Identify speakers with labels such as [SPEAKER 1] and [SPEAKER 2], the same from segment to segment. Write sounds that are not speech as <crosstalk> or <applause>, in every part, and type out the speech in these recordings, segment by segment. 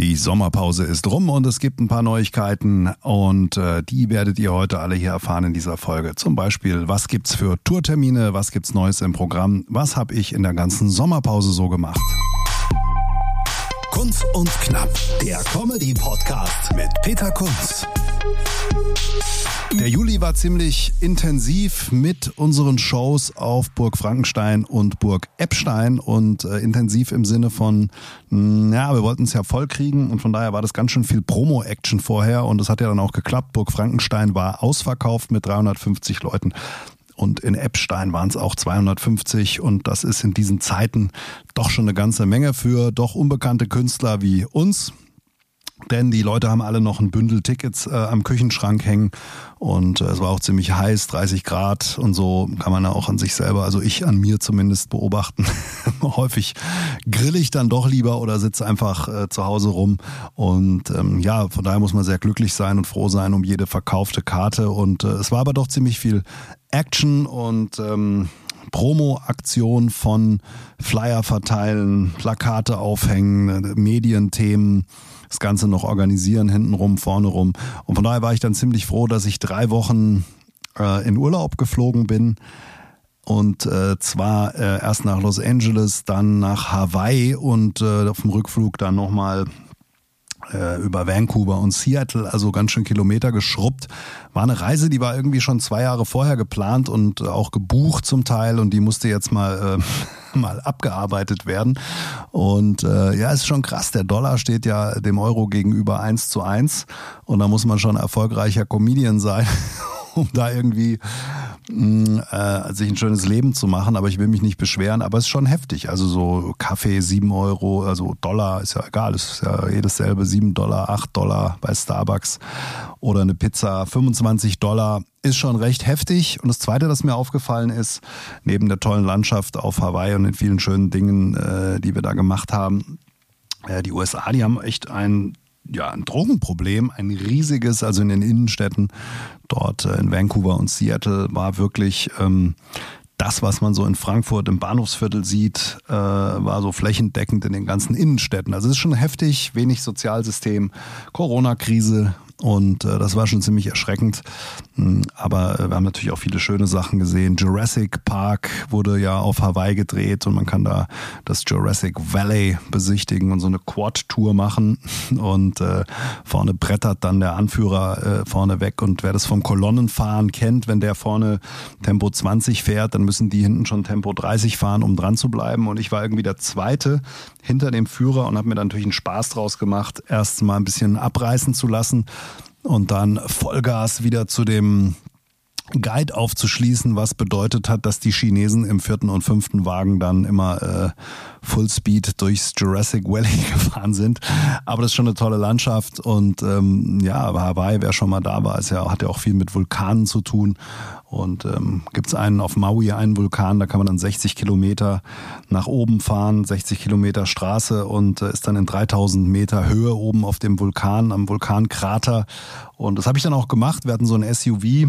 [SPEAKER 1] Die Sommerpause ist rum und es gibt ein paar Neuigkeiten und äh, die werdet ihr heute alle hier erfahren in dieser Folge. Zum Beispiel, was gibt's für Tourtermine, was gibt's Neues im Programm, was habe ich in der ganzen Sommerpause so gemacht.
[SPEAKER 2] Kunz und Knapp, der Comedy-Podcast mit Peter Kunz.
[SPEAKER 1] Der Juli war ziemlich intensiv mit unseren Shows auf Burg Frankenstein und Burg Eppstein und äh, intensiv im Sinne von, mh, ja, wir wollten es ja voll kriegen und von daher war das ganz schön viel Promo-Action vorher und es hat ja dann auch geklappt. Burg Frankenstein war ausverkauft mit 350 Leuten und in Eppstein waren es auch 250 und das ist in diesen Zeiten doch schon eine ganze Menge für doch unbekannte Künstler wie uns. Denn die Leute haben alle noch ein Bündel Tickets äh, am Küchenschrank hängen. Und äh, es war auch ziemlich heiß, 30 Grad und so kann man ja auch an sich selber, also ich an mir zumindest beobachten. <laughs> Häufig grill ich dann doch lieber oder sitze einfach äh, zu Hause rum. Und ähm, ja, von daher muss man sehr glücklich sein und froh sein um jede verkaufte Karte. Und äh, es war aber doch ziemlich viel Action und ähm, Promo-Aktion von Flyer verteilen, Plakate aufhängen, Medienthemen das Ganze noch organisieren, hintenrum, vorne rum. Und von daher war ich dann ziemlich froh, dass ich drei Wochen äh, in Urlaub geflogen bin. Und äh, zwar äh, erst nach Los Angeles, dann nach Hawaii und äh, auf dem Rückflug dann nochmal äh, über Vancouver und Seattle, also ganz schön Kilometer geschrubbt. War eine Reise, die war irgendwie schon zwei Jahre vorher geplant und auch gebucht zum Teil und die musste jetzt mal, äh, <laughs> mal abgearbeitet werden. Und äh, ja, ist schon krass. Der Dollar steht ja dem Euro gegenüber eins zu eins und da muss man schon erfolgreicher Comedian sein, <laughs> um da irgendwie äh, sich ein schönes Leben zu machen. Aber ich will mich nicht beschweren. Aber es ist schon heftig. Also so Kaffee sieben Euro, also Dollar ist ja egal. Es ist ja jedes selbe sieben Dollar, acht Dollar bei Starbucks oder eine Pizza 25 Dollar ist schon recht heftig. Und das Zweite, das mir aufgefallen ist, neben der tollen Landschaft auf Hawaii und den vielen schönen Dingen, äh, die wir da gemacht haben, äh, die USA, die haben echt ein ja, ein Drogenproblem, ein riesiges, also in den Innenstädten, dort äh, in Vancouver und Seattle, war wirklich ähm, das, was man so in Frankfurt im Bahnhofsviertel sieht, äh, war so flächendeckend in den ganzen Innenstädten. Also es ist schon heftig, wenig Sozialsystem, Corona-Krise, und äh, das war schon ziemlich erschreckend. Hm, aber äh, wir haben natürlich auch viele schöne Sachen gesehen. Jurassic Park wurde ja auf Hawaii gedreht und man kann da das Jurassic Valley besichtigen und so eine Quad-Tour machen. Und äh, vorne brettert dann der Anführer äh, vorne weg. Und wer das vom Kolonnenfahren kennt, wenn der vorne Tempo 20 fährt, dann müssen die hinten schon Tempo 30 fahren, um dran zu bleiben. Und ich war irgendwie der Zweite hinter dem Führer und habe mir dann natürlich einen Spaß draus gemacht, erst mal ein bisschen abreißen zu lassen und dann Vollgas wieder zu dem Guide aufzuschließen, was bedeutet hat, dass die Chinesen im vierten und fünften Wagen dann immer äh, Fullspeed durchs Jurassic Valley <laughs> gefahren sind. Aber das ist schon eine tolle Landschaft und ähm, ja, Hawaii, wer schon mal da war, ist ja, hat ja auch viel mit Vulkanen zu tun. Und ähm, gibt einen auf Maui, einen Vulkan, da kann man dann 60 Kilometer nach oben fahren, 60 Kilometer Straße und äh, ist dann in 3000 Meter Höhe oben auf dem Vulkan, am Vulkankrater. Und das habe ich dann auch gemacht. Wir hatten so ein SUV,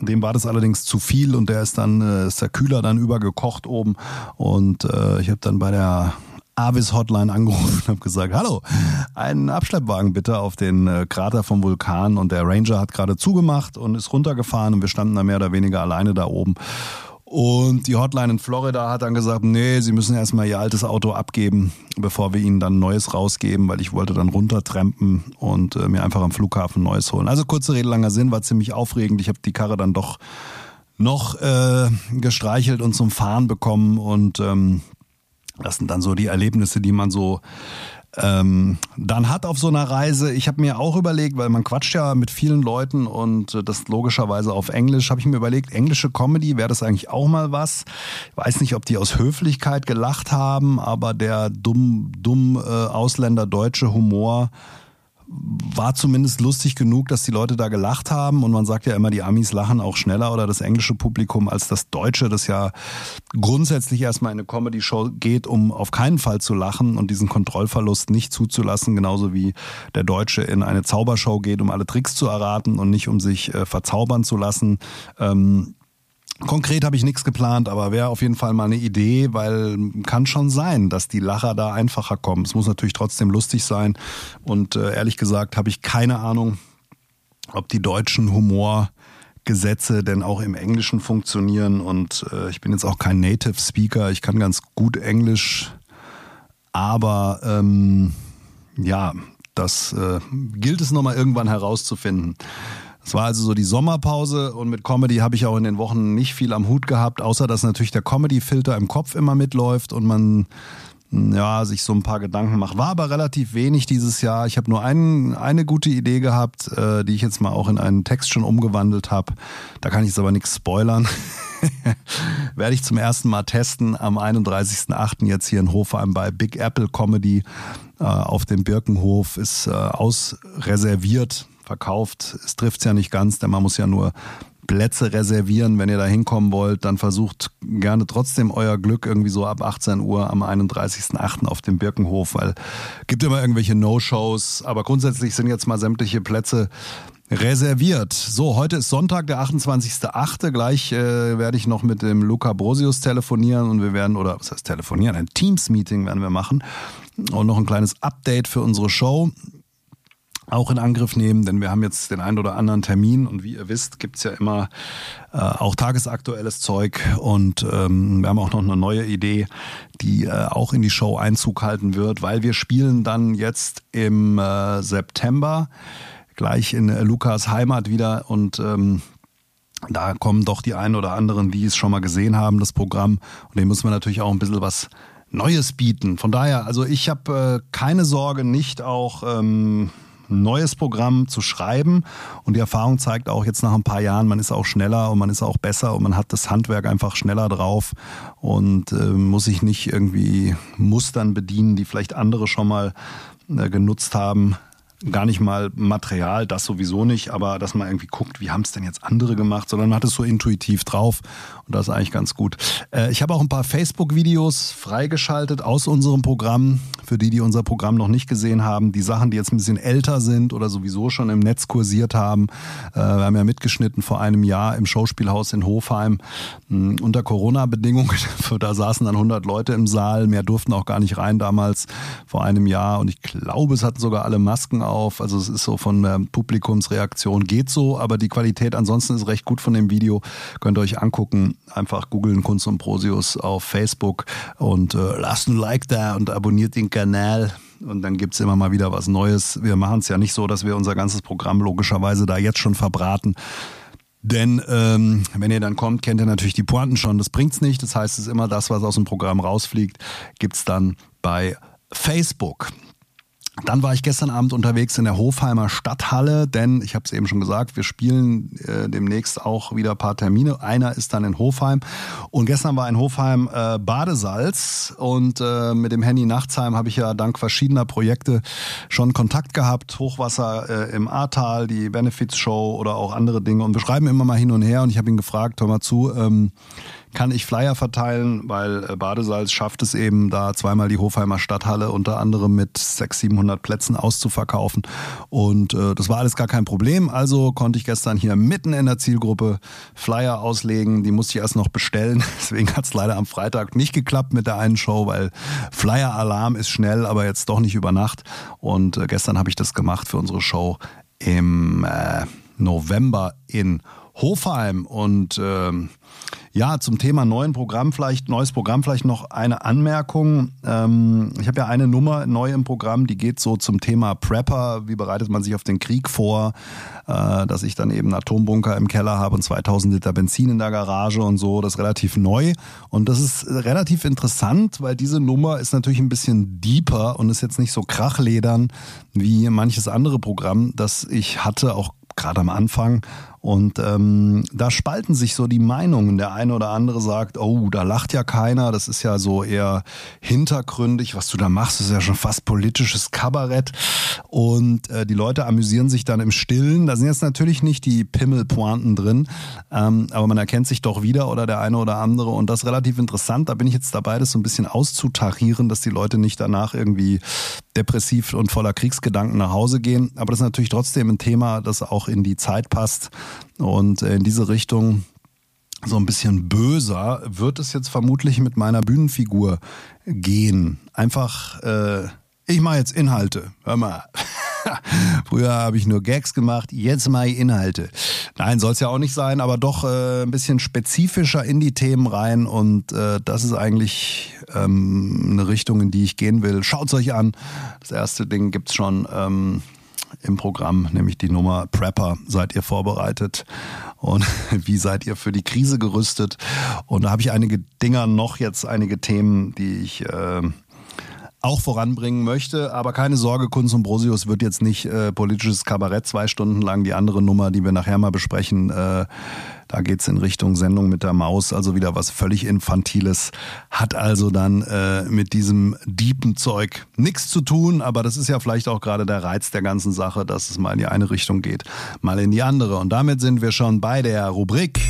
[SPEAKER 1] dem war das allerdings zu viel und der ist dann, äh, ist der Kühler dann übergekocht oben. Und äh, ich habe dann bei der Avis Hotline angerufen und habe gesagt, hallo, einen Abschleppwagen bitte auf den äh, Krater vom Vulkan. Und der Ranger hat gerade zugemacht und ist runtergefahren und wir standen da mehr oder weniger alleine da oben. Und die Hotline in Florida hat dann gesagt, nee, sie müssen erstmal ihr altes Auto abgeben, bevor wir ihnen dann neues rausgeben, weil ich wollte dann runtertrampen und äh, mir einfach am Flughafen neues holen. Also kurze Rede, langer Sinn, war ziemlich aufregend. Ich habe die Karre dann doch noch äh, gestreichelt und zum Fahren bekommen und ähm, das sind dann so die Erlebnisse, die man so ähm, dann hat auf so einer Reise, ich habe mir auch überlegt, weil man quatscht ja mit vielen Leuten und äh, das logischerweise auf Englisch, habe ich mir überlegt, englische Comedy, wäre das eigentlich auch mal was? Ich weiß nicht, ob die aus Höflichkeit gelacht haben, aber der dumm, dumm äh, Ausländer-deutsche Humor war zumindest lustig genug, dass die Leute da gelacht haben. Und man sagt ja immer, die Amis lachen auch schneller oder das englische Publikum als das deutsche, das ja grundsätzlich erstmal in eine Comedy-Show geht, um auf keinen Fall zu lachen und diesen Kontrollverlust nicht zuzulassen, genauso wie der Deutsche in eine Zaubershow geht, um alle Tricks zu erraten und nicht um sich äh, verzaubern zu lassen. Ähm, Konkret habe ich nichts geplant, aber wäre auf jeden Fall mal eine Idee, weil kann schon sein, dass die Lacher da einfacher kommen. Es muss natürlich trotzdem lustig sein. Und äh, ehrlich gesagt habe ich keine Ahnung, ob die deutschen Humorgesetze denn auch im Englischen funktionieren. Und äh, ich bin jetzt auch kein Native Speaker, ich kann ganz gut Englisch, aber ähm, ja, das äh, gilt es nochmal irgendwann herauszufinden. Es war also so die Sommerpause und mit Comedy habe ich auch in den Wochen nicht viel am Hut gehabt, außer dass natürlich der Comedy-Filter im Kopf immer mitläuft und man ja, sich so ein paar Gedanken macht. War aber relativ wenig dieses Jahr. Ich habe nur ein, eine gute Idee gehabt, äh, die ich jetzt mal auch in einen Text schon umgewandelt habe. Da kann ich jetzt aber nichts spoilern. <laughs> Werde ich zum ersten Mal testen am 31.08. jetzt hier in Hofheim bei Big Apple Comedy äh, auf dem Birkenhof. Ist äh, ausreserviert verkauft. Es trifft es ja nicht ganz, denn man muss ja nur Plätze reservieren. Wenn ihr da hinkommen wollt, dann versucht gerne trotzdem euer Glück irgendwie so ab 18 Uhr am 31.08. auf dem Birkenhof, weil gibt immer irgendwelche No-Shows. Aber grundsätzlich sind jetzt mal sämtliche Plätze reserviert. So, heute ist Sonntag, der 28.08. Gleich äh, werde ich noch mit dem Luca Brosius telefonieren und wir werden, oder was heißt telefonieren, ein Teams-Meeting werden wir machen und noch ein kleines Update für unsere Show auch in Angriff nehmen, denn wir haben jetzt den einen oder anderen Termin und wie ihr wisst, gibt's ja immer äh, auch tagesaktuelles Zeug und ähm, wir haben auch noch eine neue Idee, die äh, auch in die Show Einzug halten wird, weil wir spielen dann jetzt im äh, September gleich in äh, Lukas Heimat wieder und ähm, da kommen doch die einen oder anderen, die es schon mal gesehen haben, das Programm und dem müssen wir natürlich auch ein bisschen was Neues bieten. Von daher, also ich habe äh, keine Sorge, nicht auch ähm, ein neues Programm zu schreiben. Und die Erfahrung zeigt auch jetzt nach ein paar Jahren, man ist auch schneller und man ist auch besser und man hat das Handwerk einfach schneller drauf und äh, muss sich nicht irgendwie Mustern bedienen, die vielleicht andere schon mal äh, genutzt haben gar nicht mal Material, das sowieso nicht, aber dass man irgendwie guckt, wie haben es denn jetzt andere gemacht, sondern man hat es so intuitiv drauf und das ist eigentlich ganz gut. Äh, ich habe auch ein paar Facebook-Videos freigeschaltet aus unserem Programm, für die, die unser Programm noch nicht gesehen haben. Die Sachen, die jetzt ein bisschen älter sind oder sowieso schon im Netz kursiert haben. Äh, wir haben ja mitgeschnitten vor einem Jahr im Schauspielhaus in Hofheim hm, unter Corona-Bedingungen. <laughs> Da saßen dann 100 Leute im Saal, mehr durften auch gar nicht rein damals vor einem Jahr und ich glaube, es hatten sogar alle Masken auf. Also es ist so von der Publikumsreaktion geht so, aber die Qualität ansonsten ist recht gut von dem Video. Könnt ihr euch angucken. Einfach googeln Kunst und Prosius auf Facebook und äh, lasst ein Like da und abonniert den Kanal. Und dann gibt es immer mal wieder was Neues. Wir machen es ja nicht so, dass wir unser ganzes Programm logischerweise da jetzt schon verbraten. Denn ähm, wenn ihr dann kommt, kennt ihr natürlich die Pointen schon. Das bringt's nicht. Das heißt, es ist immer das, was aus dem Programm rausfliegt, gibt's dann bei Facebook. Dann war ich gestern Abend unterwegs in der Hofheimer Stadthalle, denn ich habe es eben schon gesagt, wir spielen äh, demnächst auch wieder ein paar Termine. Einer ist dann in Hofheim und gestern war in Hofheim äh, Badesalz und äh, mit dem Henny Nachtsheim habe ich ja dank verschiedener Projekte schon Kontakt gehabt. Hochwasser äh, im Ahrtal, die Benefits Show oder auch andere Dinge und wir schreiben immer mal hin und her und ich habe ihn gefragt, hör mal zu, ähm, kann ich Flyer verteilen, weil äh, Badesalz schafft es eben, da zweimal die Hofheimer Stadthalle unter anderem mit 600, 700 Plätzen auszuverkaufen. Und äh, das war alles gar kein Problem. Also konnte ich gestern hier mitten in der Zielgruppe Flyer auslegen. Die musste ich erst noch bestellen. <laughs> Deswegen hat es leider am Freitag nicht geklappt mit der einen Show, weil Flyer-Alarm ist schnell, aber jetzt doch nicht über Nacht. Und äh, gestern habe ich das gemacht für unsere Show im äh, November in Hofheim. Und ähm, ja, zum Thema neuen Programm vielleicht, neues Programm vielleicht noch eine Anmerkung. Ähm, ich habe ja eine Nummer neu im Programm, die geht so zum Thema Prepper. Wie bereitet man sich auf den Krieg vor? Äh, dass ich dann eben einen Atombunker im Keller habe und 2000 Liter Benzin in der Garage und so. Das ist relativ neu. Und das ist relativ interessant, weil diese Nummer ist natürlich ein bisschen deeper und ist jetzt nicht so krachledern wie manches andere Programm, das ich hatte, auch gerade am Anfang. Und ähm, da spalten sich so die Meinungen. Der eine oder andere sagt, oh, da lacht ja keiner, das ist ja so eher hintergründig, was du da machst, ist ja schon fast politisches Kabarett. Und äh, die Leute amüsieren sich dann im Stillen. Da sind jetzt natürlich nicht die Pimmelpointen drin, ähm, aber man erkennt sich doch wieder oder der eine oder andere. Und das ist relativ interessant. Da bin ich jetzt dabei, das so ein bisschen auszutarieren, dass die Leute nicht danach irgendwie depressiv und voller Kriegsgedanken nach Hause gehen. Aber das ist natürlich trotzdem ein Thema, das auch in die Zeit passt. Und äh, in diese Richtung so ein bisschen böser, wird es jetzt vermutlich mit meiner Bühnenfigur gehen. Einfach, äh, ich mache jetzt Inhalte. Hör mal. <laughs> Früher habe ich nur Gags gemacht, jetzt mache ich Inhalte. Nein, soll es ja auch nicht sein, aber doch äh, ein bisschen spezifischer in die Themen rein und äh, das ist eigentlich ähm, eine Richtung, in die ich gehen will. Schaut es euch an. Das erste Ding gibt's schon. Ähm, im Programm, nämlich die Nummer Prepper. Seid ihr vorbereitet? Und <laughs> wie seid ihr für die Krise gerüstet? Und da habe ich einige Dinger noch, jetzt einige Themen, die ich äh, auch voranbringen möchte. Aber keine Sorge, Kunz und Brosius wird jetzt nicht äh, politisches Kabarett zwei Stunden lang. Die andere Nummer, die wir nachher mal besprechen, äh, da geht's in Richtung Sendung mit der Maus, also wieder was völlig Infantiles. Hat also dann äh, mit diesem Diepenzeug nichts zu tun, aber das ist ja vielleicht auch gerade der Reiz der ganzen Sache, dass es mal in die eine Richtung geht, mal in die andere. Und damit sind wir schon bei der Rubrik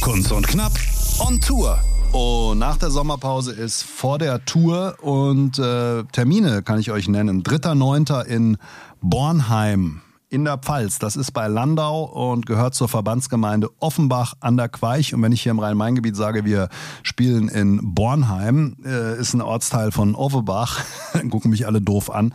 [SPEAKER 2] Kunst und Knapp on Tour.
[SPEAKER 1] Und nach der Sommerpause ist vor der Tour und äh, Termine kann ich euch nennen. 3.9. in Bornheim in der Pfalz. Das ist bei Landau und gehört zur Verbandsgemeinde Offenbach an der Queich. Und wenn ich hier im Rhein-Main-Gebiet sage, wir spielen in Bornheim, äh, ist ein Ortsteil von Offenbach, <laughs> gucken mich alle doof an.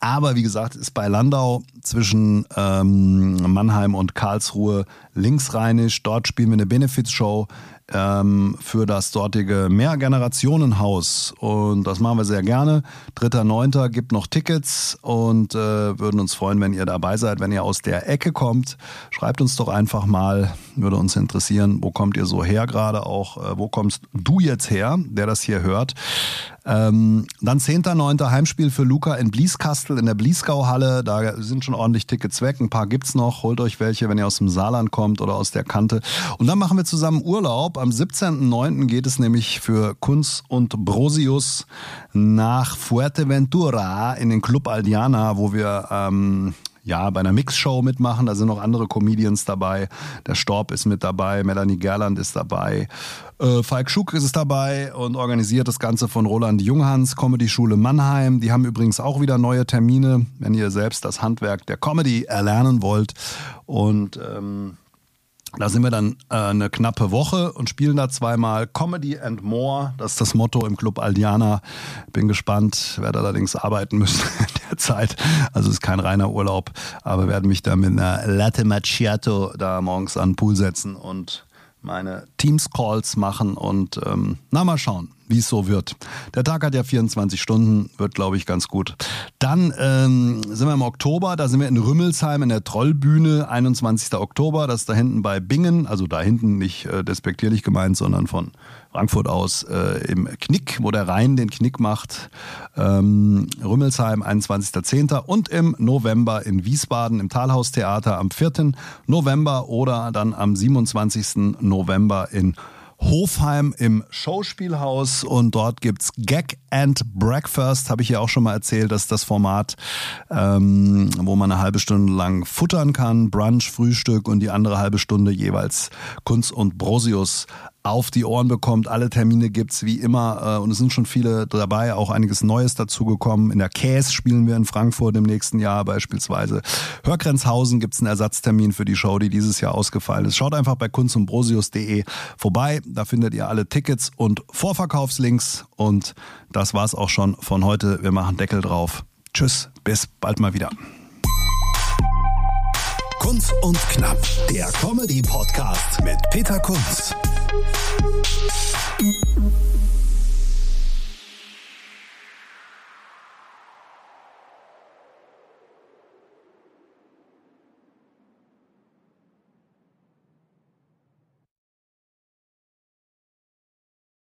[SPEAKER 1] Aber wie gesagt, ist bei Landau zwischen ähm, Mannheim und Karlsruhe linksrheinisch. Dort spielen wir eine Benefits-Show ähm, für das dortige Mehrgenerationenhaus. Und das machen wir sehr gerne. Dritter, neunter gibt noch Tickets und äh, würden uns freuen, wenn ihr dabei seid. Wenn ihr aus der Ecke kommt, schreibt uns doch einfach mal. Würde uns interessieren, wo kommt ihr so her gerade auch? Äh, wo kommst du jetzt her, der das hier hört? Ähm, dann 10.9. Heimspiel für Luca in Blieskastel in der Blieskau-Halle. Da sind schon ordentlich Tickets weg. Ein paar gibt's noch. Holt euch welche, wenn ihr aus dem Saarland kommt oder aus der Kante. Und dann machen wir zusammen Urlaub. Am 17.9. geht es nämlich für Kunz und Brosius nach Fuerteventura in den Club Aldiana, wo wir ähm, ja, bei einer Mixshow mitmachen. Da sind noch andere Comedians dabei. Der Storb ist mit dabei, Melanie Gerland ist dabei. Äh, Falk Schuck ist dabei und organisiert das Ganze von Roland Junghans, Comedy Schule Mannheim. Die haben übrigens auch wieder neue Termine, wenn ihr selbst das Handwerk der Comedy erlernen wollt. Und ähm, da sind wir dann äh, eine knappe Woche und spielen da zweimal Comedy and More. Das ist das Motto im Club Aldiana. Bin gespannt, werde allerdings arbeiten müssen <laughs> in der Zeit. Also ist kein reiner Urlaub, aber werde mich da mit einer Latte Macchiato da morgens an den Pool setzen und meine Teams-Calls machen und ähm, na mal schauen, wie es so wird. Der Tag hat ja 24 Stunden, wird glaube ich ganz gut. Dann ähm, sind wir im Oktober, da sind wir in Rümmelsheim in der Trollbühne, 21. Oktober, das ist da hinten bei Bingen, also da hinten nicht äh, despektierlich gemeint, sondern von Frankfurt aus äh, im Knick, wo der Rhein den Knick macht. Ähm, Rümmelsheim, 21.10. und im November in Wiesbaden im Talhaustheater am 4. November oder dann am 27. November in Hofheim im Schauspielhaus und dort gibt's Gag and Breakfast, habe ich ja auch schon mal erzählt, das ist das Format, ähm, wo man eine halbe Stunde lang futtern kann, Brunch, Frühstück und die andere halbe Stunde jeweils Kunst und Brosius auf die Ohren bekommt. Alle Termine gibt's wie immer äh, und es sind schon viele dabei, auch einiges Neues dazugekommen. In der Käse spielen wir in Frankfurt im nächsten Jahr beispielsweise. Hörgrenzhausen gibt's einen Ersatztermin für die Show, die dieses Jahr ausgefallen ist. Schaut einfach bei kunstundbrosius.de vorbei, da findet ihr alle Tickets und Vorverkaufslinks und das war's auch schon von heute. Wir machen Deckel drauf. Tschüss, bis bald mal wieder.
[SPEAKER 2] Kunz und Knapp, der Comedy-Podcast mit Peter Kunz.
[SPEAKER 3] Thank you.